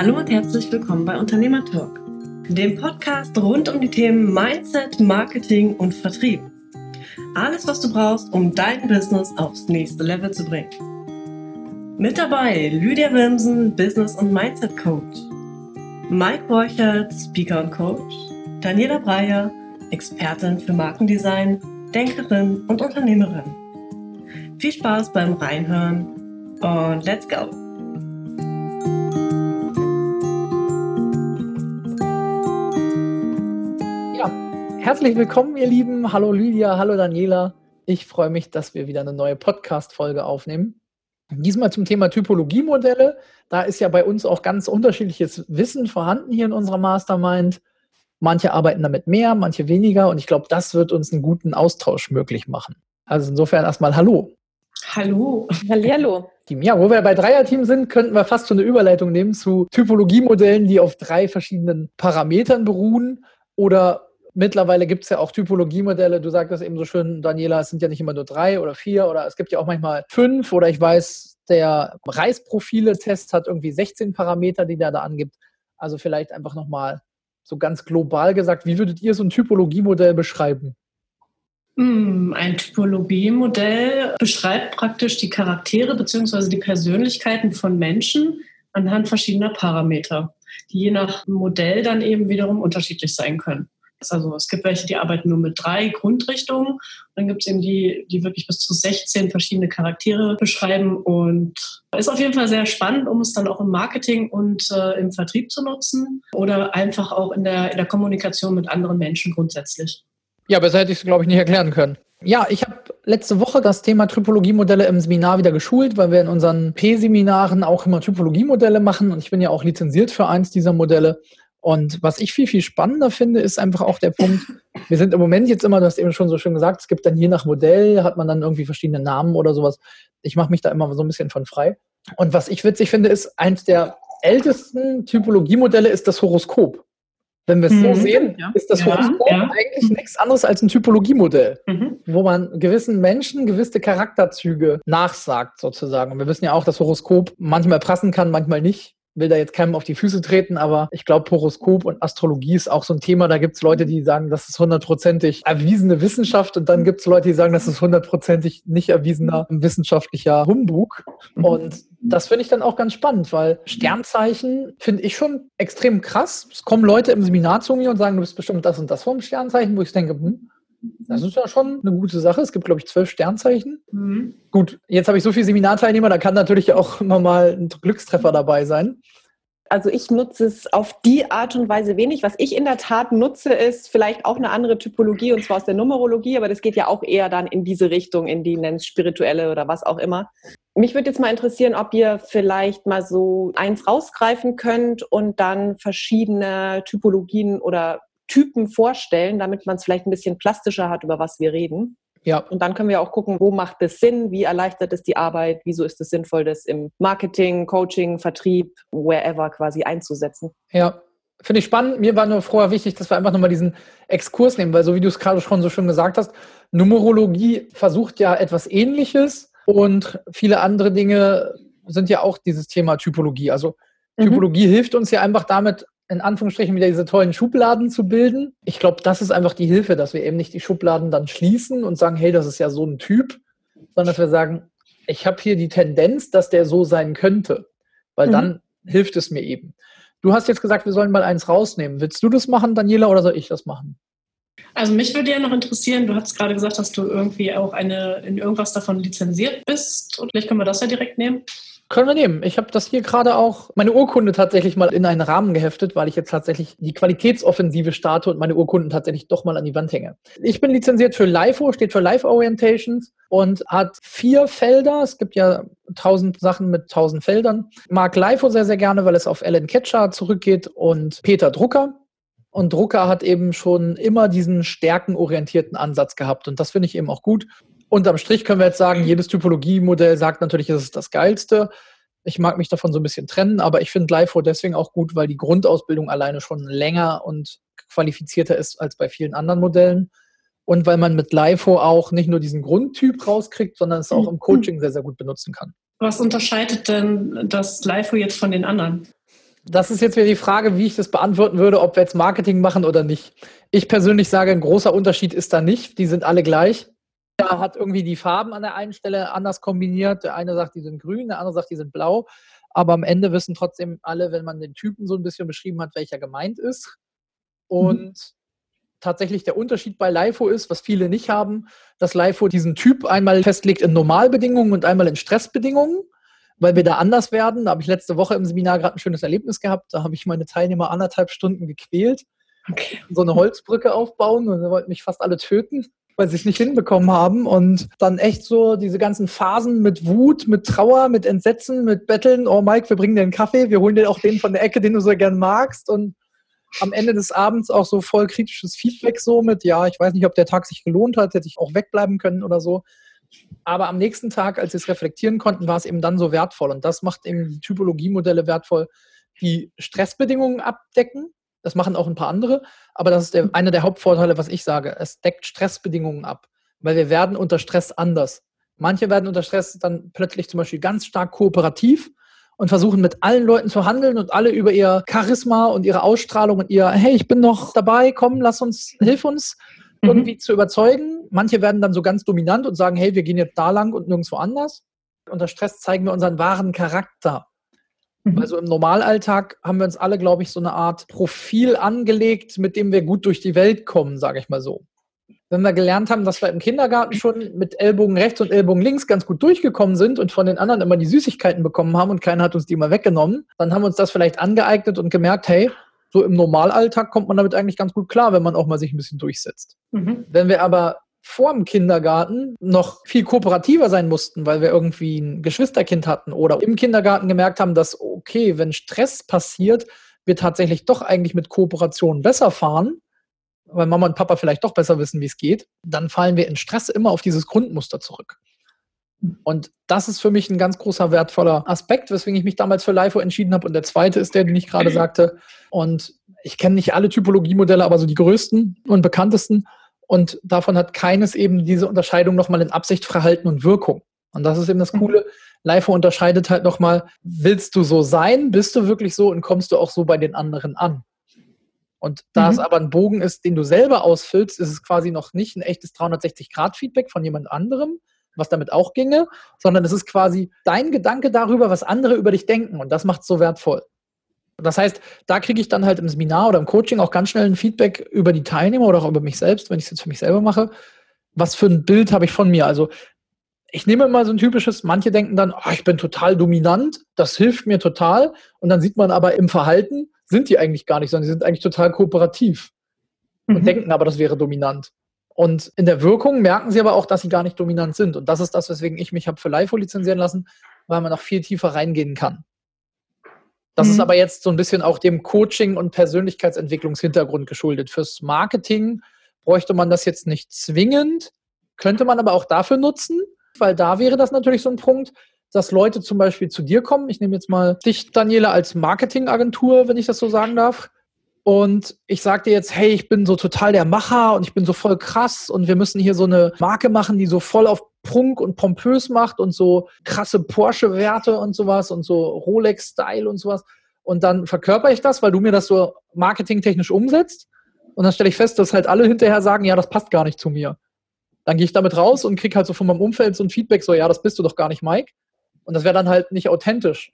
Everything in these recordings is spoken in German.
Hallo und herzlich willkommen bei Unternehmer Talk, dem Podcast rund um die Themen Mindset, Marketing und Vertrieb. Alles, was du brauchst, um dein Business aufs nächste Level zu bringen. Mit dabei Lydia Wimsen, Business- und Mindset Coach, Mike Borchert, Speaker und Coach, Daniela Breyer, Expertin für Markendesign, Denkerin und Unternehmerin. Viel Spaß beim Reinhören und let's go! Herzlich willkommen, ihr Lieben. Hallo Lydia, hallo Daniela. Ich freue mich, dass wir wieder eine neue Podcast-Folge aufnehmen. Diesmal zum Thema Typologiemodelle. Da ist ja bei uns auch ganz unterschiedliches Wissen vorhanden hier in unserer Mastermind. Manche arbeiten damit mehr, manche weniger. Und ich glaube, das wird uns einen guten Austausch möglich machen. Also insofern erstmal Hallo. Hallo. Hallihallo. Ja, wo wir bei Dreierteam sind, könnten wir fast schon eine Überleitung nehmen zu Typologiemodellen, die auf drei verschiedenen Parametern beruhen oder Mittlerweile gibt es ja auch Typologiemodelle. Du sagtest eben so schön, Daniela, es sind ja nicht immer nur drei oder vier oder es gibt ja auch manchmal fünf oder ich weiß, der Reisprofile-Test hat irgendwie 16 Parameter, die der da angibt. Also vielleicht einfach nochmal so ganz global gesagt, wie würdet ihr so ein Typologiemodell beschreiben? Hm, ein Typologiemodell beschreibt praktisch die Charaktere bzw. die Persönlichkeiten von Menschen anhand verschiedener Parameter, die je nach Modell dann eben wiederum unterschiedlich sein können. Also es gibt welche, die arbeiten nur mit drei Grundrichtungen. Dann gibt es eben die, die wirklich bis zu 16 verschiedene Charaktere beschreiben. Und ist auf jeden Fall sehr spannend, um es dann auch im Marketing und äh, im Vertrieb zu nutzen oder einfach auch in der, in der Kommunikation mit anderen Menschen grundsätzlich. Ja, besser hätte ich es, glaube ich, nicht erklären können. Ja, ich habe letzte Woche das Thema Typologiemodelle im Seminar wieder geschult, weil wir in unseren P-Seminaren auch immer Typologiemodelle machen und ich bin ja auch lizenziert für eins dieser Modelle. Und was ich viel, viel spannender finde, ist einfach auch der Punkt, wir sind im Moment jetzt immer, du hast eben schon so schön gesagt, es gibt dann je nach Modell, hat man dann irgendwie verschiedene Namen oder sowas. Ich mache mich da immer so ein bisschen von frei. Und was ich witzig finde, ist, eins der ältesten Typologiemodelle ist das Horoskop. Wenn wir es mhm. so sehen, ja. ist das ja, Horoskop ja. eigentlich nichts anderes als ein Typologiemodell, mhm. wo man gewissen Menschen gewisse Charakterzüge nachsagt, sozusagen. Und wir wissen ja auch, dass Horoskop manchmal passen kann, manchmal nicht will da jetzt keinem auf die Füße treten, aber ich glaube, Horoskop und Astrologie ist auch so ein Thema. Da gibt es Leute, die sagen, das ist hundertprozentig erwiesene Wissenschaft und dann gibt es Leute, die sagen, das ist hundertprozentig nicht erwiesener wissenschaftlicher Humbug. Mhm. Und das finde ich dann auch ganz spannend, weil Sternzeichen finde ich schon extrem krass. Es kommen Leute im Seminar zu mir und sagen, du bist bestimmt das und das vom Sternzeichen, wo ich denke, hm, das ist ja schon eine gute Sache. Es gibt, glaube ich, zwölf Sternzeichen. Mhm. Gut, jetzt habe ich so viele Seminarteilnehmer, da kann natürlich auch immer mal ein Glückstreffer dabei sein. Also ich nutze es auf die Art und Weise wenig. Was ich in der Tat nutze, ist vielleicht auch eine andere Typologie und zwar aus der Numerologie, aber das geht ja auch eher dann in diese Richtung, in die nennt spirituelle oder was auch immer. Mich würde jetzt mal interessieren, ob ihr vielleicht mal so eins rausgreifen könnt und dann verschiedene Typologien oder Typen vorstellen, damit man es vielleicht ein bisschen plastischer hat, über was wir reden. Ja. Und dann können wir auch gucken, wo macht es Sinn, wie erleichtert es die Arbeit, wieso ist es sinnvoll, das im Marketing, Coaching, Vertrieb, wherever quasi einzusetzen. Ja, finde ich spannend. Mir war nur vorher wichtig, dass wir einfach nochmal diesen Exkurs nehmen, weil so wie du es gerade schon so schön gesagt hast, Numerologie versucht ja etwas Ähnliches und viele andere Dinge sind ja auch dieses Thema Typologie. Also mhm. Typologie mhm. hilft uns ja einfach damit, in Anführungsstrichen wieder diese tollen Schubladen zu bilden. Ich glaube, das ist einfach die Hilfe, dass wir eben nicht die Schubladen dann schließen und sagen, hey, das ist ja so ein Typ, sondern dass wir sagen, ich habe hier die Tendenz, dass der so sein könnte, weil mhm. dann hilft es mir eben. Du hast jetzt gesagt, wir sollen mal eins rausnehmen. Willst du das machen, Daniela, oder soll ich das machen? Also mich würde ja noch interessieren, du hast gerade gesagt, dass du irgendwie auch eine in irgendwas davon lizenziert bist. Und vielleicht können wir das ja direkt nehmen. Können wir nehmen. Ich habe das hier gerade auch, meine Urkunde tatsächlich mal in einen Rahmen geheftet, weil ich jetzt tatsächlich die Qualitätsoffensive starte und meine Urkunden tatsächlich doch mal an die Wand hänge. Ich bin lizenziert für LIFO, steht für Life Orientations und hat vier Felder. Es gibt ja tausend Sachen mit tausend Feldern. Mag LIFO sehr, sehr gerne, weil es auf Alan Ketcher zurückgeht und Peter Drucker. Und Drucker hat eben schon immer diesen stärkenorientierten Ansatz gehabt. Und das finde ich eben auch gut unterm Strich können wir jetzt sagen, jedes Typologiemodell sagt natürlich, es ist das Geilste. Ich mag mich davon so ein bisschen trennen, aber ich finde LIFO deswegen auch gut, weil die Grundausbildung alleine schon länger und qualifizierter ist als bei vielen anderen Modellen. Und weil man mit LIFO auch nicht nur diesen Grundtyp rauskriegt, sondern es auch im Coaching sehr, sehr gut benutzen kann. Was unterscheidet denn das LIFO jetzt von den anderen? Das ist jetzt wieder die Frage, wie ich das beantworten würde, ob wir jetzt Marketing machen oder nicht. Ich persönlich sage, ein großer Unterschied ist da nicht. Die sind alle gleich. Da hat irgendwie die Farben an der einen Stelle anders kombiniert. Der eine sagt, die sind grün, der andere sagt, die sind blau. Aber am Ende wissen trotzdem alle, wenn man den Typen so ein bisschen beschrieben hat, welcher gemeint ist. Und mhm. tatsächlich der Unterschied bei LIFO ist, was viele nicht haben, dass LIFO diesen Typ einmal festlegt in Normalbedingungen und einmal in Stressbedingungen weil wir da anders werden. Da habe ich letzte Woche im Seminar gerade ein schönes Erlebnis gehabt. Da habe ich meine Teilnehmer anderthalb Stunden gequält. Okay. So eine Holzbrücke aufbauen und da wollten mich fast alle töten, weil sie es nicht hinbekommen haben. Und dann echt so diese ganzen Phasen mit Wut, mit Trauer, mit Entsetzen, mit Betteln. Oh Mike, wir bringen dir einen Kaffee, wir holen dir auch den von der Ecke, den du so gern magst. Und am Ende des Abends auch so voll kritisches Feedback so mit, ja, ich weiß nicht, ob der Tag sich gelohnt hat, hätte ich auch wegbleiben können oder so. Aber am nächsten Tag, als sie es reflektieren konnten, war es eben dann so wertvoll. Und das macht eben die Typologiemodelle wertvoll, die Stressbedingungen abdecken. Das machen auch ein paar andere. Aber das ist der, einer der Hauptvorteile, was ich sage. Es deckt Stressbedingungen ab. Weil wir werden unter Stress anders. Manche werden unter Stress dann plötzlich zum Beispiel ganz stark kooperativ und versuchen mit allen Leuten zu handeln und alle über ihr Charisma und ihre Ausstrahlung und ihr, hey, ich bin noch dabei, komm, lass uns, hilf uns, mhm. irgendwie zu überzeugen. Manche werden dann so ganz dominant und sagen, hey, wir gehen jetzt da lang und nirgendwo anders. Unter Stress zeigen wir unseren wahren Charakter. Mhm. Also im Normalalltag haben wir uns alle, glaube ich, so eine Art Profil angelegt, mit dem wir gut durch die Welt kommen, sage ich mal so. Wenn wir gelernt haben, dass wir im Kindergarten schon mit Ellbogen rechts und Ellbogen links ganz gut durchgekommen sind und von den anderen immer die Süßigkeiten bekommen haben und keiner hat uns die immer weggenommen, dann haben wir uns das vielleicht angeeignet und gemerkt, hey, so im Normalalltag kommt man damit eigentlich ganz gut klar, wenn man auch mal sich ein bisschen durchsetzt. Mhm. Wenn wir aber vor dem Kindergarten noch viel kooperativer sein mussten, weil wir irgendwie ein Geschwisterkind hatten oder im Kindergarten gemerkt haben, dass, okay, wenn Stress passiert, wir tatsächlich doch eigentlich mit Kooperation besser fahren, weil Mama und Papa vielleicht doch besser wissen, wie es geht, dann fallen wir in Stress immer auf dieses Grundmuster zurück. Und das ist für mich ein ganz großer wertvoller Aspekt, weswegen ich mich damals für LIFO entschieden habe. Und der zweite ist der, den ich gerade sagte. Und ich kenne nicht alle Typologiemodelle, aber so die größten und bekanntesten. Und davon hat keines eben diese Unterscheidung nochmal in Absicht, Verhalten und Wirkung. Und das ist eben das Coole. LIFO unterscheidet halt nochmal, willst du so sein, bist du wirklich so und kommst du auch so bei den anderen an? Und da mhm. es aber ein Bogen ist, den du selber ausfüllst, ist es quasi noch nicht ein echtes 360-Grad-Feedback von jemand anderem, was damit auch ginge, sondern es ist quasi dein Gedanke darüber, was andere über dich denken. Und das macht es so wertvoll. Das heißt, da kriege ich dann halt im Seminar oder im Coaching auch ganz schnell ein Feedback über die Teilnehmer oder auch über mich selbst, wenn ich es jetzt für mich selber mache. Was für ein Bild habe ich von mir? Also ich nehme immer so ein typisches, manche denken dann, oh, ich bin total dominant, das hilft mir total. Und dann sieht man aber im Verhalten, sind die eigentlich gar nicht, sondern sie sind eigentlich total kooperativ und mhm. denken aber, das wäre dominant. Und in der Wirkung merken sie aber auch, dass sie gar nicht dominant sind. Und das ist das, weswegen ich mich habe für LIFO lizenzieren lassen, weil man noch viel tiefer reingehen kann. Das mhm. ist aber jetzt so ein bisschen auch dem Coaching- und Persönlichkeitsentwicklungshintergrund geschuldet. Fürs Marketing bräuchte man das jetzt nicht zwingend, könnte man aber auch dafür nutzen, weil da wäre das natürlich so ein Punkt, dass Leute zum Beispiel zu dir kommen. Ich nehme jetzt mal dich, Daniela, als Marketingagentur, wenn ich das so sagen darf und ich sag dir jetzt, hey, ich bin so total der Macher und ich bin so voll krass und wir müssen hier so eine Marke machen, die so voll auf Prunk und pompös macht und so krasse Porsche-Werte und sowas und so Rolex-Style und sowas. Und dann verkörper ich das, weil du mir das so marketingtechnisch umsetzt. Und dann stelle ich fest, dass halt alle hinterher sagen, ja, das passt gar nicht zu mir. Dann gehe ich damit raus und kriege halt so von meinem Umfeld so ein Feedback, so, ja, das bist du doch gar nicht, Mike. Und das wäre dann halt nicht authentisch.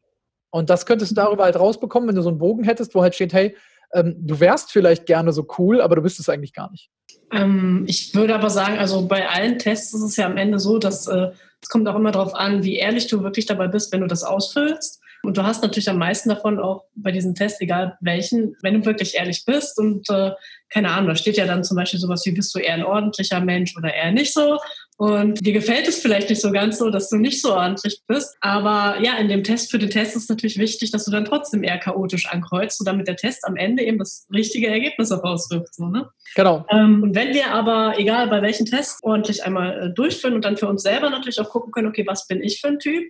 Und das könntest du darüber halt rausbekommen, wenn du so einen Bogen hättest, wo halt steht, hey, ähm, du wärst vielleicht gerne so cool, aber du bist es eigentlich gar nicht. Ähm, ich würde aber sagen, also bei allen Tests ist es ja am Ende so, dass äh, es kommt auch immer darauf an, wie ehrlich du wirklich dabei bist, wenn du das ausfüllst. Und du hast natürlich am meisten davon auch bei diesen Tests, egal welchen, wenn du wirklich ehrlich bist und äh, keine Ahnung, da steht ja dann zum Beispiel sowas wie, bist du eher ein ordentlicher Mensch oder eher nicht so? Und dir gefällt es vielleicht nicht so ganz so, dass du nicht so ordentlich bist. Aber ja, in dem Test für den Test ist natürlich wichtig, dass du dann trotzdem eher chaotisch ankreuzt, so damit der Test am Ende eben das richtige Ergebnis herauswirft. So, ne? Genau. Ähm, und wenn wir aber, egal bei welchen Tests, ordentlich einmal äh, durchführen und dann für uns selber natürlich auch gucken können, okay, was bin ich für ein Typ?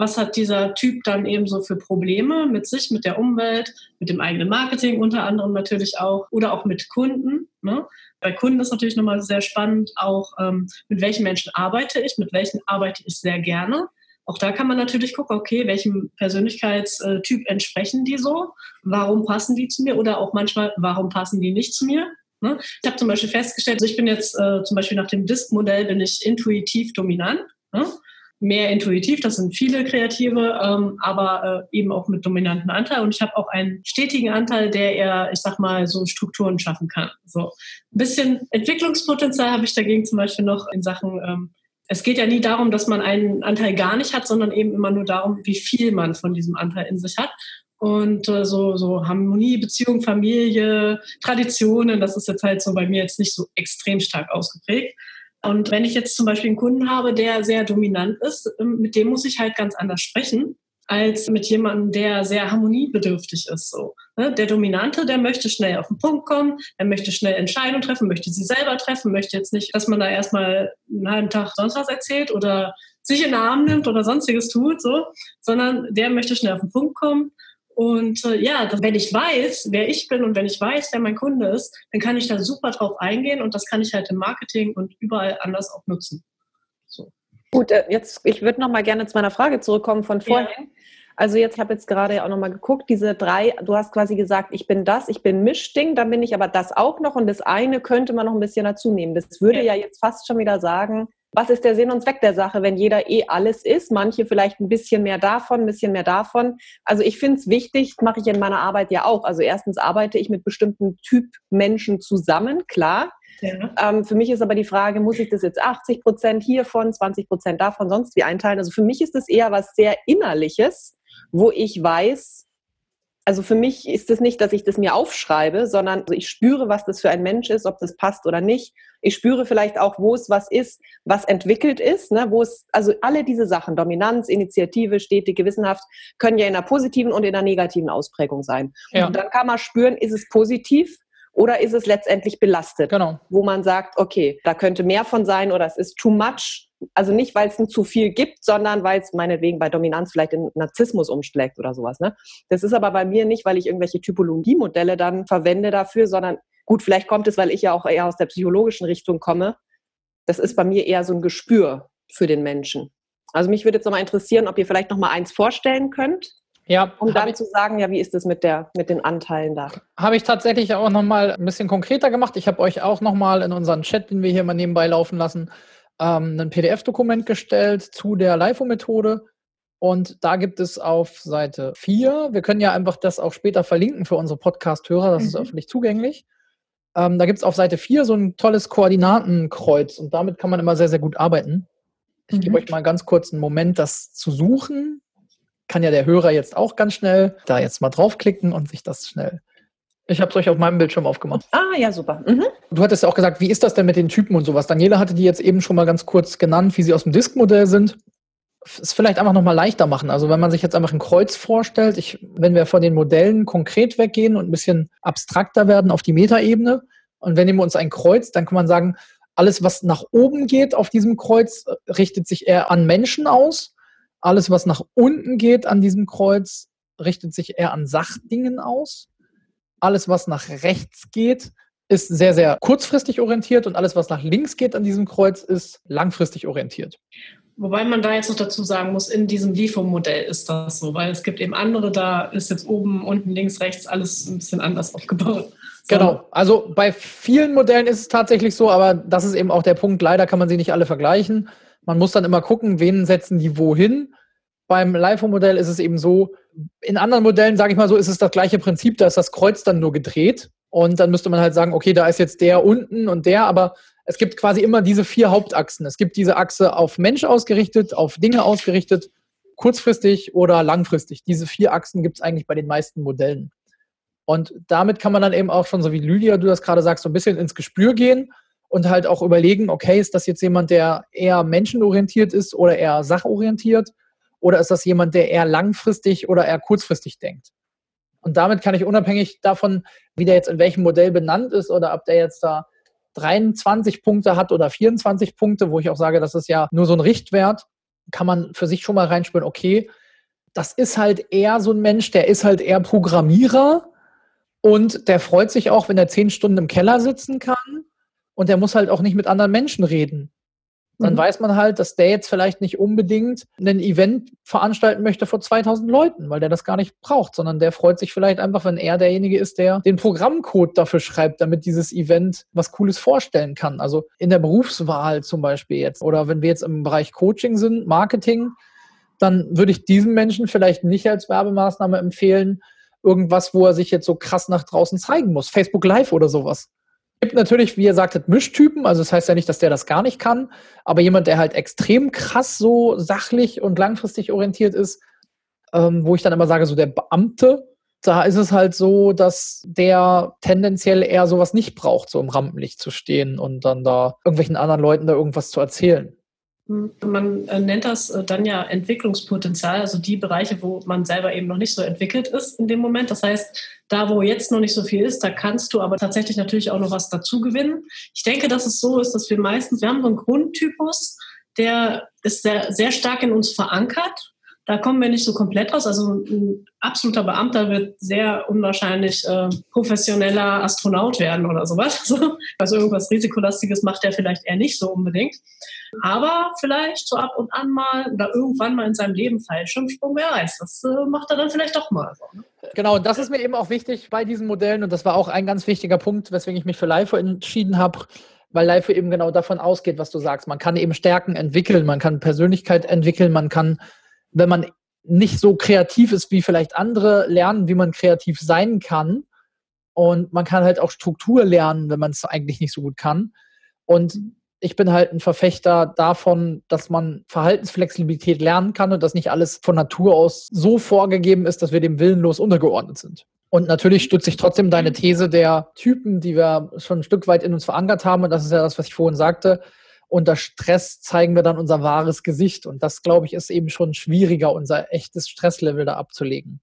was hat dieser Typ dann eben so für Probleme mit sich, mit der Umwelt, mit dem eigenen Marketing unter anderem natürlich auch oder auch mit Kunden. Ne? Bei Kunden ist natürlich nochmal sehr spannend auch, ähm, mit welchen Menschen arbeite ich, mit welchen arbeite ich sehr gerne. Auch da kann man natürlich gucken, okay, welchem Persönlichkeitstyp entsprechen die so? Warum passen die zu mir? Oder auch manchmal, warum passen die nicht zu mir? Ne? Ich habe zum Beispiel festgestellt, also ich bin jetzt äh, zum Beispiel nach dem Disk-Modell bin ich intuitiv dominant. Ne? Mehr intuitiv, das sind viele Kreative, ähm, aber äh, eben auch mit dominanten Anteil. Und ich habe auch einen stetigen Anteil, der eher, ich sag mal, so Strukturen schaffen kann. So ein bisschen Entwicklungspotenzial habe ich dagegen zum Beispiel noch in Sachen ähm, es geht ja nie darum, dass man einen Anteil gar nicht hat, sondern eben immer nur darum, wie viel man von diesem Anteil in sich hat. Und äh, so, so Harmonie, Beziehung, Familie, Traditionen, das ist jetzt halt so bei mir jetzt nicht so extrem stark ausgeprägt. Und wenn ich jetzt zum Beispiel einen Kunden habe, der sehr dominant ist, ähm, mit dem muss ich halt ganz anders sprechen als mit jemandem, der sehr harmoniebedürftig ist. So. Ne? Der Dominante, der möchte schnell auf den Punkt kommen, er möchte schnell Entscheidungen treffen, möchte sie selber treffen, möchte jetzt nicht, dass man da erstmal einen halben Tag sonst was erzählt oder sich in den Arm nimmt oder sonstiges tut, so, sondern der möchte schnell auf den Punkt kommen und äh, ja, wenn ich weiß, wer ich bin und wenn ich weiß, wer mein Kunde ist, dann kann ich da super drauf eingehen und das kann ich halt im Marketing und überall anders auch nutzen. So. Gut, äh, jetzt ich würde noch mal gerne zu meiner Frage zurückkommen von vorhin. Ja. Also jetzt habe jetzt gerade auch noch mal geguckt, diese drei, du hast quasi gesagt, ich bin das, ich bin Mischding, dann bin ich aber das auch noch und das eine könnte man noch ein bisschen dazu nehmen. Das würde ja, ja jetzt fast schon wieder sagen, was ist der Sinn und Zweck der Sache, wenn jeder eh alles ist, manche vielleicht ein bisschen mehr davon, ein bisschen mehr davon. Also ich finde es wichtig, mache ich in meiner Arbeit ja auch. Also erstens arbeite ich mit bestimmten Typ Menschen zusammen, klar. Ja. Ähm, für mich ist aber die Frage, muss ich das jetzt 80 Prozent hiervon, 20 Prozent davon, sonst wie einteilen? Also für mich ist das eher was sehr Innerliches, wo ich weiß, also für mich ist es nicht, dass ich das mir aufschreibe, sondern ich spüre, was das für ein Mensch ist, ob das passt oder nicht. Ich spüre vielleicht auch, wo es was ist, was entwickelt ist, ne, wo es, also alle diese Sachen, Dominanz, Initiative, stetig, gewissenhaft, können ja in einer positiven und in einer negativen Ausprägung sein. Ja. Und dann kann man spüren, ist es positiv oder ist es letztendlich belastet? Genau. Wo man sagt, okay, da könnte mehr von sein oder es ist too much also nicht, weil es ein zu viel gibt, sondern weil es meinetwegen bei Dominanz vielleicht in Narzissmus umschlägt oder sowas. Ne? Das ist aber bei mir nicht, weil ich irgendwelche Typologiemodelle dann verwende dafür, sondern gut, vielleicht kommt es, weil ich ja auch eher aus der psychologischen Richtung komme. Das ist bei mir eher so ein Gespür für den Menschen. Also mich würde jetzt nochmal interessieren, ob ihr vielleicht nochmal eins vorstellen könnt. Ja, um dann zu sagen, ja, wie ist es mit, mit den Anteilen da? Habe ich tatsächlich auch nochmal ein bisschen konkreter gemacht. Ich habe euch auch nochmal in unseren Chat, den wir hier mal nebenbei laufen lassen, ähm, ein PDF-Dokument gestellt zu der LIFO-Methode. Und da gibt es auf Seite 4, wir können ja einfach das auch später verlinken für unsere Podcast-Hörer, das mhm. ist öffentlich zugänglich. Ähm, da gibt es auf Seite 4 so ein tolles Koordinatenkreuz und damit kann man immer sehr, sehr gut arbeiten. Ich mhm. gebe euch mal ganz kurz einen Moment, das zu suchen. Kann ja der Hörer jetzt auch ganz schnell da jetzt mal draufklicken und sich das schnell ich habe es euch auf meinem Bildschirm aufgemacht. Ah, ja, super. Mhm. Du hattest ja auch gesagt, wie ist das denn mit den Typen und sowas? Daniela hatte die jetzt eben schon mal ganz kurz genannt, wie sie aus dem Disk-Modell sind. Es vielleicht einfach nochmal leichter machen. Also wenn man sich jetzt einfach ein Kreuz vorstellt, ich, wenn wir von den Modellen konkret weggehen und ein bisschen abstrakter werden auf die Metaebene und wenn wir uns ein Kreuz, dann kann man sagen, alles, was nach oben geht auf diesem Kreuz, richtet sich eher an Menschen aus. Alles, was nach unten geht an diesem Kreuz, richtet sich eher an Sachdingen aus alles, was nach rechts geht, ist sehr, sehr kurzfristig orientiert und alles, was nach links geht an diesem Kreuz, ist langfristig orientiert. Wobei man da jetzt noch dazu sagen muss, in diesem LIFO-Modell ist das so, weil es gibt eben andere, da ist jetzt oben, unten, links, rechts alles ein bisschen anders aufgebaut. So. Genau, also bei vielen Modellen ist es tatsächlich so, aber das ist eben auch der Punkt, leider kann man sie nicht alle vergleichen. Man muss dann immer gucken, wen setzen die wohin. Beim LIFO-Modell ist es eben so, in anderen Modellen, sage ich mal so, ist es das gleiche Prinzip, da ist das Kreuz dann nur gedreht und dann müsste man halt sagen, okay, da ist jetzt der unten und der, aber es gibt quasi immer diese vier Hauptachsen. Es gibt diese Achse auf Mensch ausgerichtet, auf Dinge ausgerichtet, kurzfristig oder langfristig. Diese vier Achsen gibt es eigentlich bei den meisten Modellen. Und damit kann man dann eben auch schon, so wie Lydia, du das gerade sagst, so ein bisschen ins Gespür gehen und halt auch überlegen, okay, ist das jetzt jemand, der eher menschenorientiert ist oder eher sachorientiert? Oder ist das jemand, der eher langfristig oder eher kurzfristig denkt? Und damit kann ich unabhängig davon, wie der jetzt in welchem Modell benannt ist oder ob der jetzt da 23 Punkte hat oder 24 Punkte, wo ich auch sage, das ist ja nur so ein Richtwert, kann man für sich schon mal reinspüren, okay, das ist halt eher so ein Mensch, der ist halt eher Programmierer und der freut sich auch, wenn er zehn Stunden im Keller sitzen kann und der muss halt auch nicht mit anderen Menschen reden. dann mhm. weiß man halt, dass der jetzt vielleicht nicht unbedingt ein Event veranstalten möchte vor 2000 Leuten, weil der das gar nicht braucht, sondern der freut sich vielleicht einfach, wenn er derjenige ist, der den Programmcode dafür schreibt, damit dieses Event was Cooles vorstellen kann. Also in der Berufswahl zum Beispiel jetzt oder wenn wir jetzt im Bereich Coaching sind, Marketing, dann würde ich diesem Menschen vielleicht nicht als Werbemaßnahme empfehlen, irgendwas, wo er sich jetzt so krass nach draußen zeigen muss. Facebook Live oder sowas gibt natürlich, wie ihr sagtet, Mischtypen. Also das heißt ja nicht, dass der das gar nicht kann. Aber jemand, der halt extrem krass so sachlich und langfristig orientiert ist, ähm, wo ich dann immer sage, so der Beamte, da ist es halt so, dass der tendenziell eher sowas nicht braucht, so im Rampenlicht zu stehen und dann da irgendwelchen anderen Leuten da irgendwas zu erzählen. Man äh, nennt das äh, dann ja Entwicklungspotenzial, also die Bereiche, wo man selber eben noch nicht so entwickelt ist in dem Moment. Das heißt, da, wo jetzt noch nicht so viel ist, da kannst du aber tatsächlich natürlich auch noch was dazu gewinnen. Ich denke, dass es so ist, dass wir meistens, wir haben so einen Grundtypus, der ist sehr, sehr stark in uns verankert. Da kommen wir nicht so komplett raus. Also ein absoluter Beamter wird sehr unwahrscheinlich äh, professioneller Astronaut werden oder sowas. Also irgendwas Risikolastiges macht er vielleicht eher nicht so unbedingt. Aber vielleicht so ab und an mal oder irgendwann mal in seinem Leben Fallschirmsprung, wer weiß, das äh, macht er dann vielleicht doch mal. So, ne? Genau, und das ist mir eben auch wichtig bei diesen Modellen und das war auch ein ganz wichtiger Punkt, weswegen ich mich für LIFO entschieden habe, weil LIFO eben genau davon ausgeht, was du sagst. Man kann eben Stärken entwickeln, man kann Persönlichkeit entwickeln, man kann, wenn man nicht so kreativ ist wie vielleicht andere, lernen, wie man kreativ sein kann. Und man kann halt auch Struktur lernen, wenn man es eigentlich nicht so gut kann. Und ich bin halt ein Verfechter davon, dass man Verhaltensflexibilität lernen kann und dass nicht alles von Natur aus so vorgegeben ist, dass wir dem willenlos untergeordnet sind. Und natürlich stütze ich trotzdem deine These der Typen, die wir schon ein Stück weit in uns verankert haben. Und das ist ja das, was ich vorhin sagte. Unter Stress zeigen wir dann unser wahres Gesicht. Und das, glaube ich, ist eben schon schwieriger, unser echtes Stresslevel da abzulegen.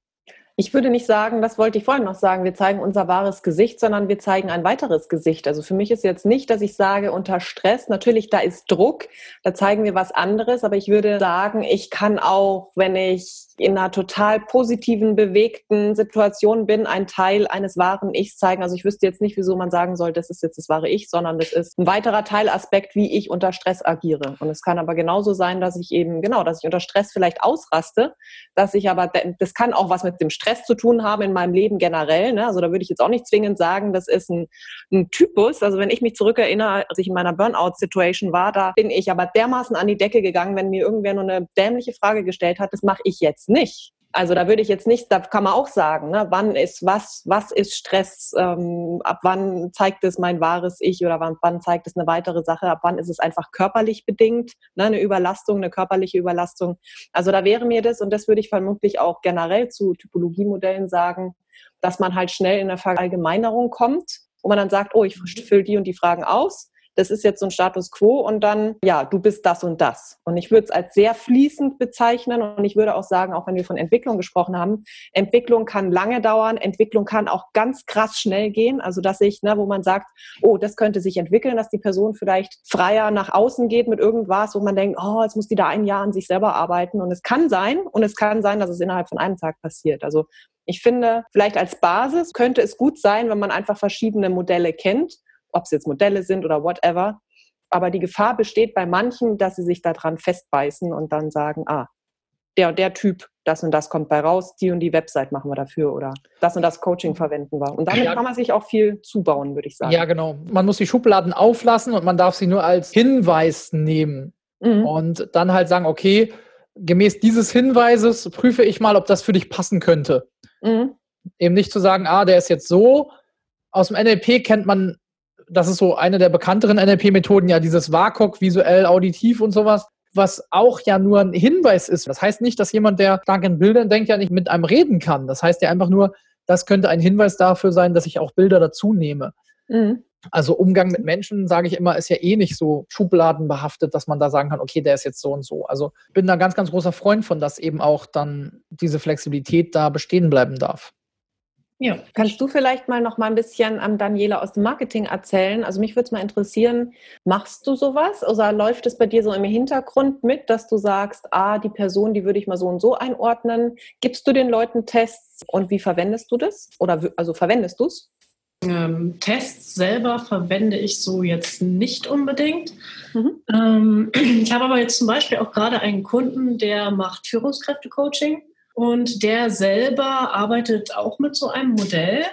Ich würde nicht sagen, das wollte ich vorhin noch sagen, wir zeigen unser wahres Gesicht, sondern wir zeigen ein weiteres Gesicht. Also für mich ist jetzt nicht, dass ich sage, unter Stress, natürlich, da ist Druck, da zeigen wir was anderes, aber ich würde sagen, ich kann auch, wenn ich in einer total positiven, bewegten Situation bin, ein Teil eines wahren Ichs zeigen. Also ich wüsste jetzt nicht, wieso man sagen soll, das ist jetzt das wahre Ich, sondern das ist ein weiterer Teilaspekt, wie ich unter Stress agiere. Und es kann aber genauso sein, dass ich eben, genau, dass ich unter Stress vielleicht ausraste, dass ich aber, das kann auch was mit dem Stress zu tun haben in meinem Leben generell. Ne? Also da würde ich jetzt auch nicht zwingend sagen, das ist ein, ein Typus. Also wenn ich mich zurückerinnere, als ich in meiner Burnout-Situation war, da bin ich aber dermaßen an die Decke gegangen, wenn mir irgendwer nur eine dämliche Frage gestellt hat, das mache ich jetzt nicht. Also da würde ich jetzt nicht, da kann man auch sagen, ne, wann ist was, was ist Stress, ähm, ab wann zeigt es mein wahres Ich oder wann, wann zeigt es eine weitere Sache, ab wann ist es einfach körperlich bedingt, ne, eine Überlastung, eine körperliche Überlastung. Also da wäre mir das, und das würde ich vermutlich auch generell zu Typologiemodellen sagen, dass man halt schnell in eine Verallgemeinerung kommt, wo man dann sagt, oh, ich fülle die und die Fragen aus das ist jetzt so ein Status quo und dann, ja, du bist das und das. Und ich würde es als sehr fließend bezeichnen und ich würde auch sagen, auch wenn wir von Entwicklung gesprochen haben, Entwicklung kann lange dauern, Entwicklung kann auch ganz krass schnell gehen. Also, dass ich, ne, wo man sagt, oh, das könnte sich entwickeln, dass die Person vielleicht freier nach außen geht mit irgendwas, wo man denkt, oh, jetzt muss die da ein Jahr an sich selber arbeiten. Und es kann sein, und es kann sein, dass es innerhalb von einem Tag passiert. Also, ich finde, vielleicht als Basis könnte es gut sein, wenn man einfach verschiedene Modelle kennt ob es jetzt Modelle sind oder whatever. Aber die Gefahr besteht bei manchen, dass sie sich daran festbeißen und dann sagen, ah, der und der Typ, das und das kommt bei raus, die und die Website machen wir dafür oder das und das Coaching verwenden wir. Und damit ja. kann man sich auch viel zubauen, würde ich sagen. Ja, genau. Man muss die Schubladen auflassen und man darf sie nur als Hinweis nehmen. Mhm. Und dann halt sagen, okay, gemäß dieses Hinweises prüfe ich mal, ob das für dich passen könnte. Mhm. Eben nicht zu sagen, ah, der ist jetzt so. Aus dem NLP kennt man das ist so eine der bekannteren NLP-Methoden, ja, dieses WAKOK, visuell, auditiv und sowas, was auch ja nur ein Hinweis ist. Das heißt nicht, dass jemand, der dank in Bildern denkt, ja nicht mit einem reden kann. Das heißt ja einfach nur, das könnte ein Hinweis dafür sein, dass ich auch Bilder dazu nehme. Mhm. Also Umgang mit Menschen, sage ich immer, ist ja eh nicht so schubladenbehaftet, dass man da sagen kann, okay, der ist jetzt so und so. Also bin da ganz, ganz großer Freund von, dass eben auch dann diese Flexibilität da bestehen bleiben darf. Ja. Kannst du vielleicht mal noch mal ein bisschen am Daniela aus dem Marketing erzählen? Also mich würde es mal interessieren, machst du sowas oder läuft es bei dir so im Hintergrund mit, dass du sagst, ah, die Person, die würde ich mal so und so einordnen? Gibst du den Leuten Tests und wie verwendest du das? Oder also verwendest du es? Ähm, Tests selber verwende ich so jetzt nicht unbedingt. Mhm. Ähm, ich habe aber jetzt zum Beispiel auch gerade einen Kunden, der macht Führungskräfte-Coaching und der selber arbeitet auch mit so einem Modell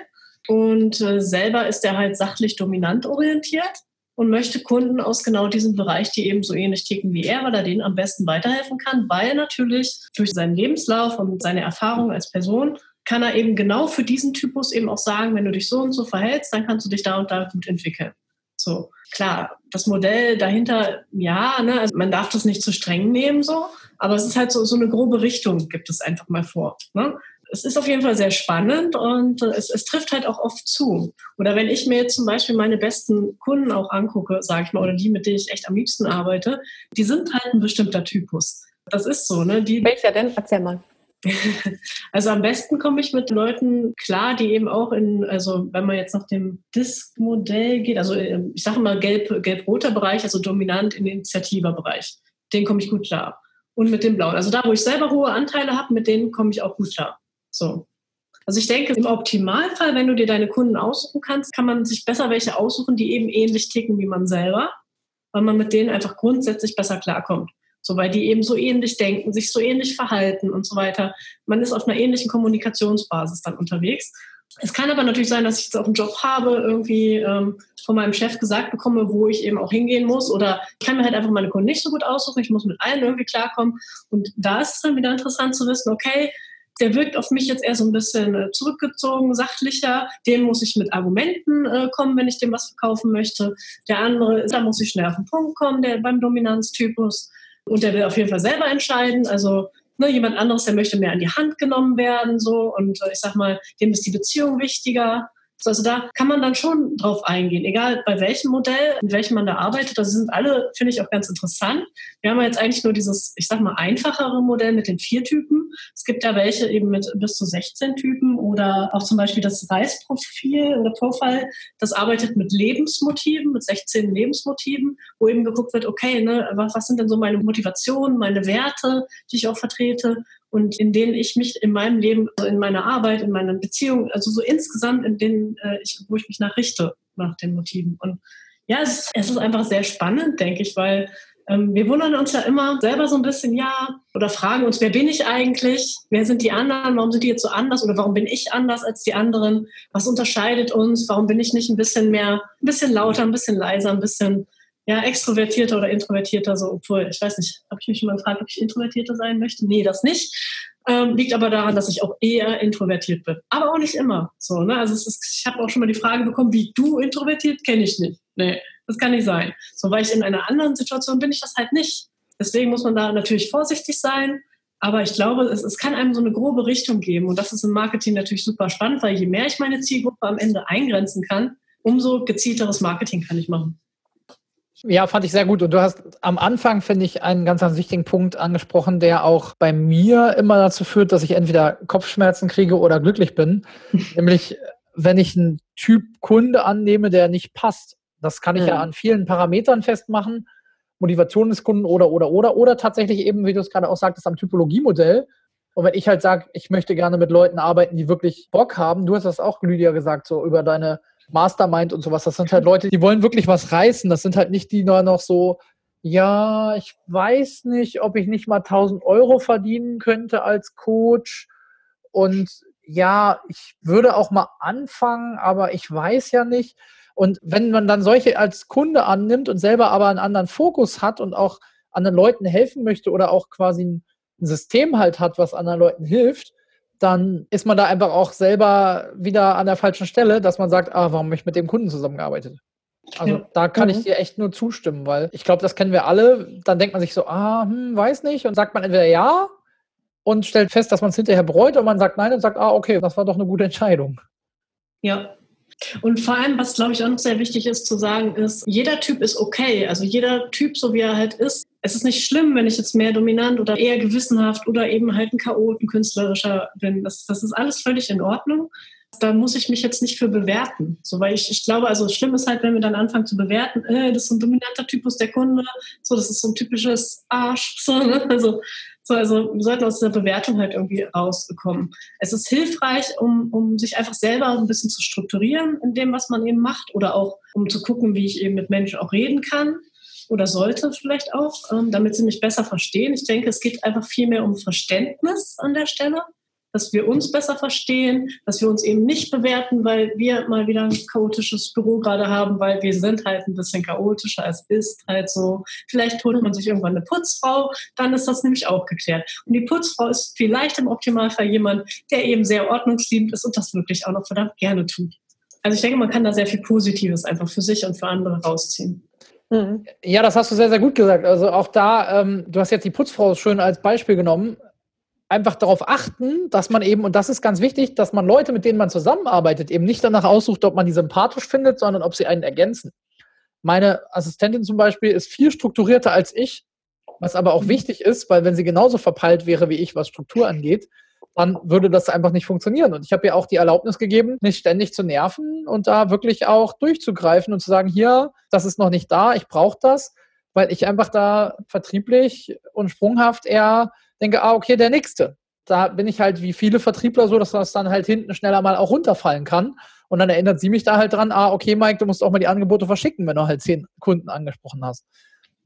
und äh, selber ist er halt sachlich dominant orientiert und möchte Kunden aus genau diesem Bereich, die eben so ähnlich ticken wie er, weil er denen am besten weiterhelfen kann, weil natürlich durch seinen Lebenslauf und seine Erfahrung als Person kann er eben genau für diesen Typus eben auch sagen, wenn du dich so und so verhältst, dann kannst du dich da und da gut entwickeln. So, klar, das Modell dahinter, ja, ne, also man darf das nicht zu streng nehmen, so, aber es ist halt so, so eine grobe Richtung, gibt es einfach mal vor. Ne? Es ist auf jeden Fall sehr spannend und äh, es, es trifft halt auch oft zu. Oder wenn ich mir jetzt zum Beispiel meine besten Kunden auch angucke, sage ich mal, oder die, mit denen ich echt am liebsten arbeite, die sind halt ein bestimmter Typus. Das ist so, ne? Die, Welcher denn? Erzähl mal. Also am besten komme ich mit Leuten klar, die eben auch in, also wenn man jetzt nach dem Disk-Modell geht, also ähm, ich sage mal gelb, gelb-roter Bereich, also dominant in initiativer Bereich, den komme ich gut klar. Und mit dem blauen. Also da, wo ich selber hohe Anteile habe, mit denen komme ich auch gut klar. So. Also ich denke, im Optimalfall, wenn du dir deine Kunden aussuchen kannst, kann man sich besser welche aussuchen, die eben ähnlich ticken wie man selber, weil man mit denen einfach grundsätzlich besser klarkommt. So, weil die eben so ähnlich denken, sich so ähnlich verhalten und so weiter. Man ist auf einer ähnlichen Kommunikationsbasis dann unterwegs. Es kann aber natürlich sein, dass ich jetzt auch einen Job habe, irgendwie ähm, von meinem Chef gesagt bekomme, wo ich eben auch hingehen muss. Oder ich kann mir halt einfach meine Kunden nicht so gut aussuchen. Ich muss mit allen irgendwie klarkommen. Und da ist es dann wieder interessant zu wissen, okay, der wirkt auf mich jetzt eher so ein bisschen äh, zurückgezogen, sachlicher. Dem muss ich mit Argumenten äh, kommen, wenn ich dem was verkaufen möchte. Der andere, da muss ich schnell auf den Punkt kommen, der beim Dominanztypus. Und der will auf jeden Fall selber entscheiden. Also ne, jemand anderes, der möchte mehr an die Hand genommen werden, so. Und äh, ich sag mal, dem ist die Beziehung wichtiger. Also da kann man dann schon drauf eingehen, egal bei welchem Modell, mit welchem man da arbeitet. Das sind alle, finde ich, auch ganz interessant. Wir haben jetzt eigentlich nur dieses, ich sag mal, einfachere Modell mit den vier Typen. Es gibt ja welche eben mit bis zu 16 Typen oder auch zum Beispiel das Reisprofil oder Profile, das arbeitet mit Lebensmotiven, mit 16 Lebensmotiven, wo eben geguckt wird, okay, ne, was sind denn so meine Motivationen, meine Werte, die ich auch vertrete und in denen ich mich in meinem Leben, also in meiner Arbeit, in meiner Beziehung, also so insgesamt, in denen äh, ich, wo ich mich nachrichte nach den Motiven. Und ja, es ist, es ist einfach sehr spannend, denke ich, weil ähm, wir wundern uns ja immer selber so ein bisschen, ja, oder fragen uns, wer bin ich eigentlich? Wer sind die anderen? Warum sind die jetzt so anders? Oder warum bin ich anders als die anderen? Was unterscheidet uns? Warum bin ich nicht ein bisschen mehr, ein bisschen lauter, ein bisschen leiser, ein bisschen ja, extrovertierter oder introvertierter, so, obwohl, ich weiß nicht, habe ich mich mal gefragt, ob ich introvertierter sein möchte? Nee, das nicht. Ähm, liegt aber daran, dass ich auch eher introvertiert bin. Aber auch nicht immer. So, ne? Also es ist, ich habe auch schon mal die Frage bekommen, wie du introvertiert, kenne ich nicht. Nee, das kann nicht sein. So, weil ich in einer anderen Situation bin ich das halt nicht. Deswegen muss man da natürlich vorsichtig sein. Aber ich glaube, es, es kann einem so eine grobe Richtung geben. Und das ist im Marketing natürlich super spannend, weil je mehr ich meine Zielgruppe am Ende eingrenzen kann, umso gezielteres Marketing kann ich machen. Ja, fand ich sehr gut. Und du hast am Anfang, finde ich, einen ganz, ganz wichtigen Punkt angesprochen, der auch bei mir immer dazu führt, dass ich entweder Kopfschmerzen kriege oder glücklich bin. Nämlich, wenn ich einen Typ Kunde annehme, der nicht passt. Das kann ich ja, ja an vielen Parametern festmachen. Motivation des Kunden oder, oder, oder. Oder tatsächlich eben, wie du es gerade auch sagtest, am Typologiemodell. Und wenn ich halt sage, ich möchte gerne mit Leuten arbeiten, die wirklich Bock haben, du hast das auch, Lydia, gesagt, so über deine Mastermind und sowas. Das sind halt Leute, die wollen wirklich was reißen. Das sind halt nicht die nur noch so, ja, ich weiß nicht, ob ich nicht mal 1000 Euro verdienen könnte als Coach. Und ja, ich würde auch mal anfangen, aber ich weiß ja nicht. Und wenn man dann solche als Kunde annimmt und selber aber einen anderen Fokus hat und auch anderen Leuten helfen möchte oder auch quasi ein System halt hat, was anderen Leuten hilft, dann ist man da einfach auch selber wieder an der falschen Stelle, dass man sagt, ah, warum habe ich mit dem Kunden zusammengearbeitet? Also ja. da kann mhm. ich dir echt nur zustimmen, weil ich glaube, das kennen wir alle. Dann denkt man sich so, ah, hm, weiß nicht, und sagt man entweder ja und stellt fest, dass man es hinterher bereut, und man sagt nein und sagt, ah, okay, das war doch eine gute Entscheidung. Ja, und vor allem, was glaube ich auch noch sehr wichtig ist zu sagen, ist, jeder Typ ist okay. Also jeder Typ, so wie er halt ist. Es ist nicht schlimm, wenn ich jetzt mehr dominant oder eher gewissenhaft oder eben halt ein Chaot, ein künstlerischer bin. Das, das ist alles völlig in Ordnung. Da muss ich mich jetzt nicht für bewerten. So, weil ich, ich glaube, also schlimm ist halt, wenn wir dann anfangen zu bewerten, äh, das ist ein dominanter Typus der Kunde, so, das ist so ein typisches Arsch. So, ne? Also So, also wir sollten aus dieser Bewertung halt irgendwie rausbekommen. Es ist hilfreich, um, um sich einfach selber ein bisschen zu strukturieren in dem, was man eben macht oder auch um zu gucken, wie ich eben mit Menschen auch reden kann oder sollte vielleicht auch, ähm, damit sie mich besser verstehen. Ich denke, es geht einfach viel mehr um Verständnis an der Stelle dass wir uns besser verstehen, dass wir uns eben nicht bewerten, weil wir mal wieder ein chaotisches Büro gerade haben, weil wir sind halt ein bisschen chaotischer. Es ist halt so. Vielleicht holt man sich irgendwann eine Putzfrau, dann ist das nämlich auch geklärt. Und die Putzfrau ist vielleicht im Optimalfall jemand, der eben sehr ordnungsliebend ist und das wirklich auch noch verdammt gerne tut. Also ich denke, man kann da sehr viel Positives einfach für sich und für andere rausziehen. Mhm. Ja, das hast du sehr, sehr gut gesagt. Also auch da, ähm, du hast jetzt die Putzfrau schön als Beispiel genommen einfach darauf achten, dass man eben, und das ist ganz wichtig, dass man Leute, mit denen man zusammenarbeitet, eben nicht danach aussucht, ob man die sympathisch findet, sondern ob sie einen ergänzen. Meine Assistentin zum Beispiel ist viel strukturierter als ich, was aber auch wichtig ist, weil wenn sie genauso verpeilt wäre wie ich, was Struktur angeht, dann würde das einfach nicht funktionieren. Und ich habe ihr auch die Erlaubnis gegeben, nicht ständig zu nerven und da wirklich auch durchzugreifen und zu sagen, hier, das ist noch nicht da, ich brauche das, weil ich einfach da vertrieblich und sprunghaft eher denke, ah, okay, der nächste. Da bin ich halt wie viele Vertriebler so, dass das dann halt hinten schneller mal auch runterfallen kann. Und dann erinnert sie mich da halt dran, ah, okay, Mike, du musst auch mal die Angebote verschicken, wenn du halt zehn Kunden angesprochen hast.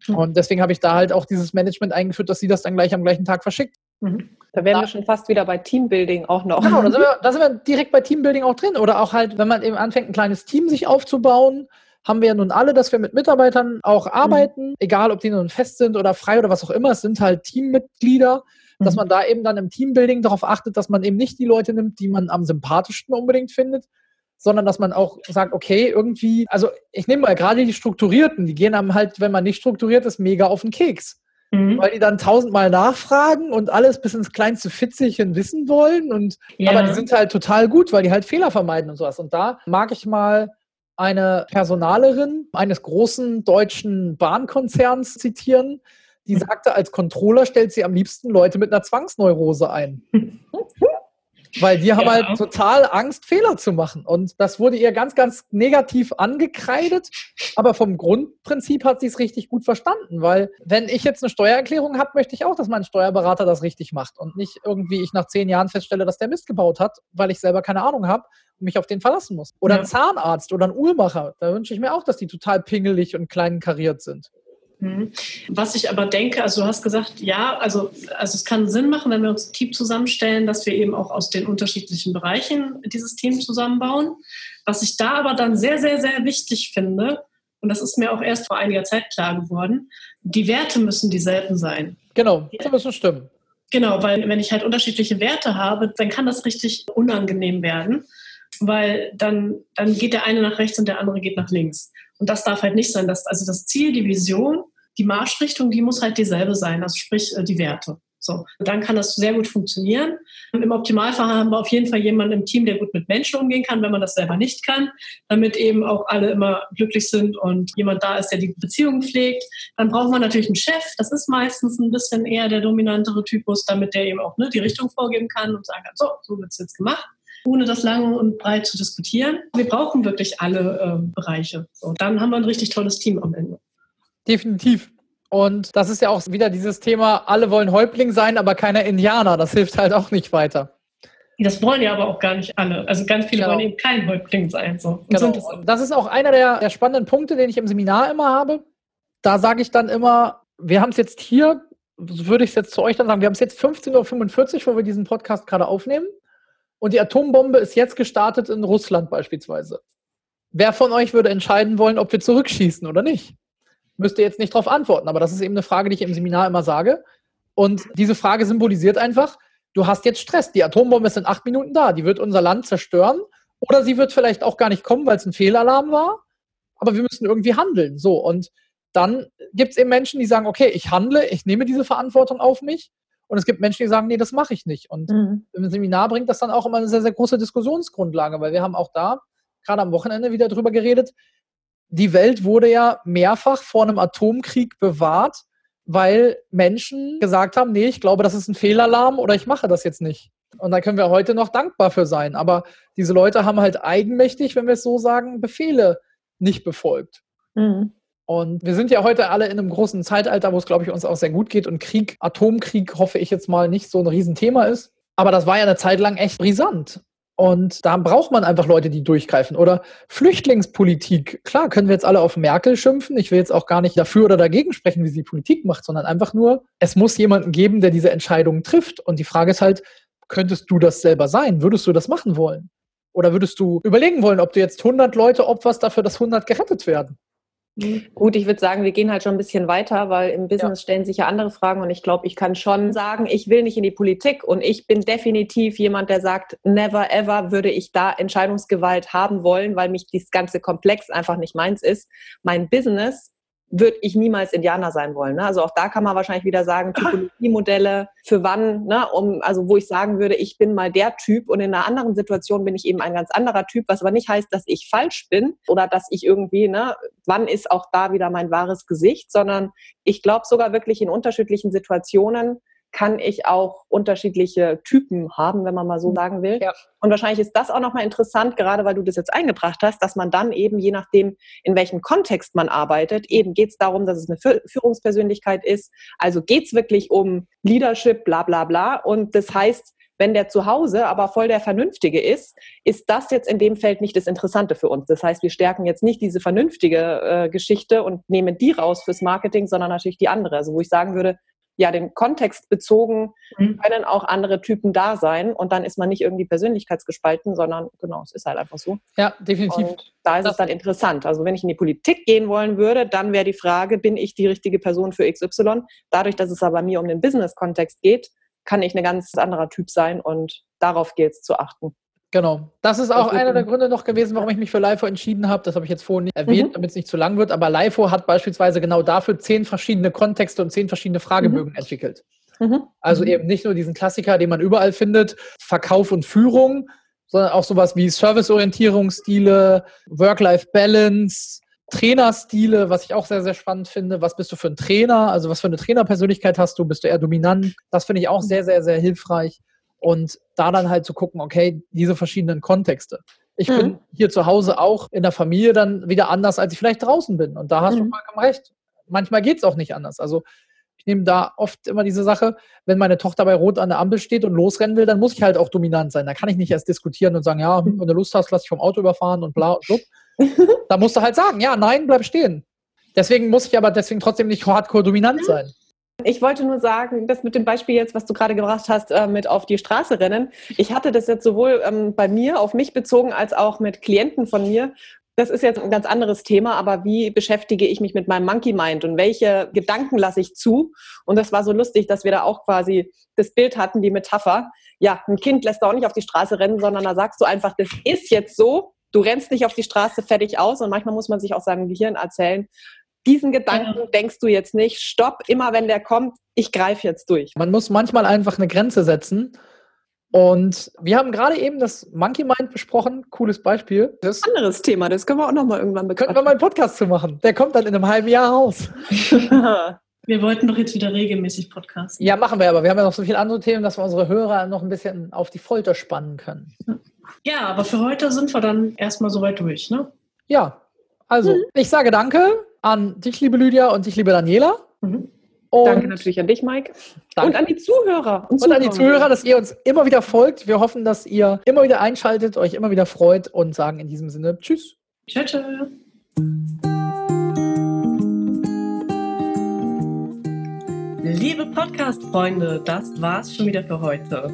Mhm. Und deswegen habe ich da halt auch dieses Management eingeführt, dass sie das dann gleich am gleichen Tag verschickt. Mhm. Da wären wir schon fast wieder bei Teambuilding auch noch. Genau, da sind, wir, da sind wir direkt bei Teambuilding auch drin. Oder auch halt, wenn man eben anfängt, ein kleines Team sich aufzubauen, haben wir ja nun alle, dass wir mit Mitarbeitern auch arbeiten, mhm. egal ob die nun fest sind oder frei oder was auch immer. Es sind halt Teammitglieder dass mhm. man da eben dann im Teambuilding darauf achtet, dass man eben nicht die Leute nimmt, die man am sympathischsten unbedingt findet, sondern dass man auch sagt, okay, irgendwie, also ich nehme mal gerade die Strukturierten, die gehen einem halt, wenn man nicht strukturiert ist, mega auf den Keks. Mhm. Weil die dann tausendmal nachfragen und alles bis ins kleinste Fitzchen wissen wollen. Und ja. aber die sind halt total gut, weil die halt Fehler vermeiden und sowas. Und da mag ich mal eine Personalerin eines großen deutschen Bahnkonzerns zitieren, die sagte, als Controller stellt sie am liebsten Leute mit einer Zwangsneurose ein. Weil die haben ja. halt total Angst, Fehler zu machen. Und das wurde ihr ganz, ganz negativ angekreidet. Aber vom Grundprinzip hat sie es richtig gut verstanden. Weil wenn ich jetzt eine Steuererklärung habe, möchte ich auch, dass mein Steuerberater das richtig macht. Und nicht irgendwie ich nach zehn Jahren feststelle, dass der Mist gebaut hat, weil ich selber keine Ahnung habe und mich auf den verlassen muss. Oder ja. ein Zahnarzt oder ein Uhrmacher. Da wünsche ich mir auch, dass die total pingelig und klein kariert sind. Mhm. Was ich aber denke, also du hast gesagt, ja, also, also es kann Sinn machen, wenn wir uns ein Team zusammenstellen, dass wir eben auch aus den unterschiedlichen Bereichen dieses Team zusammenbauen. Was ich da aber dann sehr, sehr, sehr wichtig finde, und das ist mir auch erst vor einiger Zeit klar geworden, die Werte müssen dieselben sein. Genau, die müssen stimmen. Genau, weil wenn ich halt unterschiedliche Werte habe, dann kann das richtig unangenehm werden, weil dann, dann geht der eine nach rechts und der andere geht nach links. Und das darf halt nicht sein. Dass, also das Ziel, die Vision, die Marschrichtung, die muss halt dieselbe sein, also sprich äh, die Werte. So, dann kann das sehr gut funktionieren. Im Optimalfall haben wir auf jeden Fall jemanden im Team, der gut mit Menschen umgehen kann, wenn man das selber nicht kann, damit eben auch alle immer glücklich sind und jemand da ist, der die Beziehung pflegt. Dann braucht man natürlich einen Chef. Das ist meistens ein bisschen eher der dominantere Typus, damit der eben auch ne, die Richtung vorgeben kann und sagen kann, so, so wird es jetzt gemacht ohne das lange und breit zu diskutieren. Wir brauchen wirklich alle äh, Bereiche. So, dann haben wir ein richtig tolles Team am Ende. Definitiv. Und das ist ja auch wieder dieses Thema, alle wollen Häuptling sein, aber keiner Indianer. Das hilft halt auch nicht weiter. Das wollen ja aber auch gar nicht alle. Also ganz viele genau. wollen eben kein Häuptling sein. So. Genau. Das, das, ist auch einer der, der spannenden Punkte, den ich im Seminar immer habe. Da sage ich dann immer, wir haben es jetzt hier, würde ich es jetzt zu euch dann sagen, wir haben es jetzt 15.45 Uhr, wo wir diesen Podcast gerade aufnehmen. Und die Atombombe ist jetzt gestartet in Russland beispielsweise. Wer von euch würde entscheiden wollen, ob wir zurückschießen oder nicht? Müsst ihr jetzt nicht darauf antworten, aber das ist eben eine Frage, die ich im Seminar immer sage. Und diese Frage symbolisiert einfach, du hast jetzt Stress. Die Atombombe ist in acht Minuten da. Die wird unser Land zerstören. Oder sie wird vielleicht auch gar nicht kommen, weil es ein Fehlalarm war. Aber wir müssen irgendwie handeln. So. Und dann gibt es eben Menschen, die sagen, okay, ich handle, ich nehme diese Verantwortung auf mich. Und es gibt Menschen, die sagen, nee, das mache ich nicht. Und mhm. im Seminar bringt das dann auch immer eine sehr, sehr große Diskussionsgrundlage, weil wir haben auch da gerade am Wochenende wieder drüber geredet. Die Welt wurde ja mehrfach vor einem Atomkrieg bewahrt, weil Menschen gesagt haben, nee, ich glaube, das ist ein Fehlalarm oder ich mache das jetzt nicht. Und da können wir heute noch dankbar für sein. Aber diese Leute haben halt eigenmächtig, wenn wir es so sagen, Befehle nicht befolgt. Mhm. Und wir sind ja heute alle in einem großen Zeitalter, wo es, glaube ich, uns auch sehr gut geht. Und Krieg, Atomkrieg, hoffe ich jetzt mal, nicht so ein Riesenthema ist. Aber das war ja eine Zeit lang echt brisant. Und da braucht man einfach Leute, die durchgreifen. Oder Flüchtlingspolitik. Klar, können wir jetzt alle auf Merkel schimpfen. Ich will jetzt auch gar nicht dafür oder dagegen sprechen, wie sie Politik macht, sondern einfach nur, es muss jemanden geben, der diese Entscheidungen trifft. Und die Frage ist halt, könntest du das selber sein? Würdest du das machen wollen? Oder würdest du überlegen wollen, ob du jetzt 100 Leute opferst dafür, dass 100 gerettet werden? Gut, ich würde sagen, wir gehen halt schon ein bisschen weiter, weil im Business ja. stellen sich ja andere Fragen und ich glaube, ich kann schon sagen, ich will nicht in die Politik und ich bin definitiv jemand, der sagt, never ever würde ich da Entscheidungsgewalt haben wollen, weil mich dieses ganze Komplex einfach nicht meins ist. Mein Business würde ich niemals Indianer sein wollen. Ne? Also auch da kann man wahrscheinlich wieder sagen, Typologiemodelle für wann, ne? um, also wo ich sagen würde, ich bin mal der Typ und in einer anderen Situation bin ich eben ein ganz anderer Typ, was aber nicht heißt, dass ich falsch bin oder dass ich irgendwie, ne, wann ist auch da wieder mein wahres Gesicht, sondern ich glaube sogar wirklich in unterschiedlichen Situationen kann ich auch unterschiedliche Typen haben, wenn man mal so mhm. sagen will. Ja. Und wahrscheinlich ist das auch nochmal interessant, gerade weil du das jetzt eingebracht hast, dass man dann eben, je nachdem, in welchem Kontext man arbeitet, eben geht es darum, dass es eine Führungspersönlichkeit ist. Also geht es wirklich um Leadership, bla bla bla. Und das heißt, wenn der zu Hause aber voll der Vernünftige ist, ist das jetzt in dem Feld nicht das Interessante für uns. Das heißt, wir stärken jetzt nicht diese vernünftige äh, Geschichte und nehmen die raus fürs Marketing, sondern natürlich die andere. Also wo ich sagen würde, ja, den Kontext bezogen mhm. können auch andere Typen da sein und dann ist man nicht irgendwie persönlichkeitsgespalten, sondern genau, es ist halt einfach so. Ja, definitiv. Und da ist das es dann interessant. Also wenn ich in die Politik gehen wollen würde, dann wäre die Frage, bin ich die richtige Person für XY? Dadurch, dass es aber mir um den Business-Kontext geht, kann ich ein ganz anderer Typ sein und darauf gilt es zu achten. Genau. Das ist auch einer der Gründe noch gewesen, warum ich mich für LIFO entschieden habe. Das habe ich jetzt vorhin erwähnt, mhm. damit es nicht zu lang wird. Aber LIFO hat beispielsweise genau dafür zehn verschiedene Kontexte und zehn verschiedene Fragebögen mhm. entwickelt. Mhm. Also mhm. eben nicht nur diesen Klassiker, den man überall findet, Verkauf und Führung, sondern auch sowas wie Serviceorientierungsstile, Work-Life-Balance, Trainerstile, was ich auch sehr, sehr spannend finde. Was bist du für ein Trainer? Also was für eine Trainerpersönlichkeit hast du? Bist du eher dominant? Das finde ich auch sehr, sehr, sehr hilfreich und da dann halt zu gucken, okay, diese verschiedenen Kontexte. Ich mhm. bin hier zu Hause auch in der Familie dann wieder anders, als ich vielleicht draußen bin. Und da hast mhm. du vollkommen recht. Manchmal geht es auch nicht anders. Also ich nehme da oft immer diese Sache, wenn meine Tochter bei Rot an der Ampel steht und losrennen will, dann muss ich halt auch dominant sein. Da kann ich nicht erst diskutieren und sagen, ja, wenn du Lust hast, lass dich vom Auto überfahren und bla, blub. da musst du halt sagen, ja, nein, bleib stehen. Deswegen muss ich aber deswegen trotzdem nicht hardcore dominant sein. Ich wollte nur sagen, das mit dem Beispiel jetzt, was du gerade gebracht hast, äh, mit auf die Straße rennen. Ich hatte das jetzt sowohl ähm, bei mir, auf mich bezogen, als auch mit Klienten von mir. Das ist jetzt ein ganz anderes Thema, aber wie beschäftige ich mich mit meinem Monkey Mind und welche Gedanken lasse ich zu? Und das war so lustig, dass wir da auch quasi das Bild hatten, die Metapher. Ja, ein Kind lässt auch nicht auf die Straße rennen, sondern da sagst du einfach, das ist jetzt so. Du rennst nicht auf die Straße fertig aus und manchmal muss man sich auch seinem Gehirn erzählen, diesen Gedanken ja. denkst du jetzt nicht, stopp, immer wenn der kommt, ich greife jetzt durch. Man muss manchmal einfach eine Grenze setzen. Und wir haben gerade eben das Monkey Mind besprochen, cooles Beispiel. Das anderes Thema, das können wir auch nochmal irgendwann bequatschen. Könnten wir mal einen Podcast zu machen. Der kommt dann in einem halben Jahr raus. wir wollten doch jetzt wieder regelmäßig podcasten. Ja, machen wir aber. Wir haben ja noch so viele andere Themen, dass wir unsere Hörer noch ein bisschen auf die Folter spannen können. Ja, aber für heute sind wir dann erstmal soweit durch, ne? Ja, also mhm. ich sage danke an dich, liebe Lydia, und dich, liebe Daniela. Mhm. danke natürlich an dich, Mike. Danke. Und an die Zuhörer. Und, und an die Zuhörer, dass ihr uns immer wieder folgt. Wir hoffen, dass ihr immer wieder einschaltet, euch immer wieder freut und sagen in diesem Sinne Tschüss. Tschüss. tschüss. Liebe Podcast-Freunde, das war's schon wieder für heute.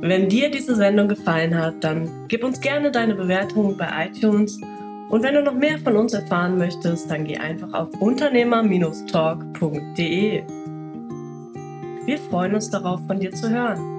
Wenn dir diese Sendung gefallen hat, dann gib uns gerne deine Bewertung bei iTunes und wenn du noch mehr von uns erfahren möchtest, dann geh einfach auf unternehmer-talk.de. Wir freuen uns darauf, von dir zu hören.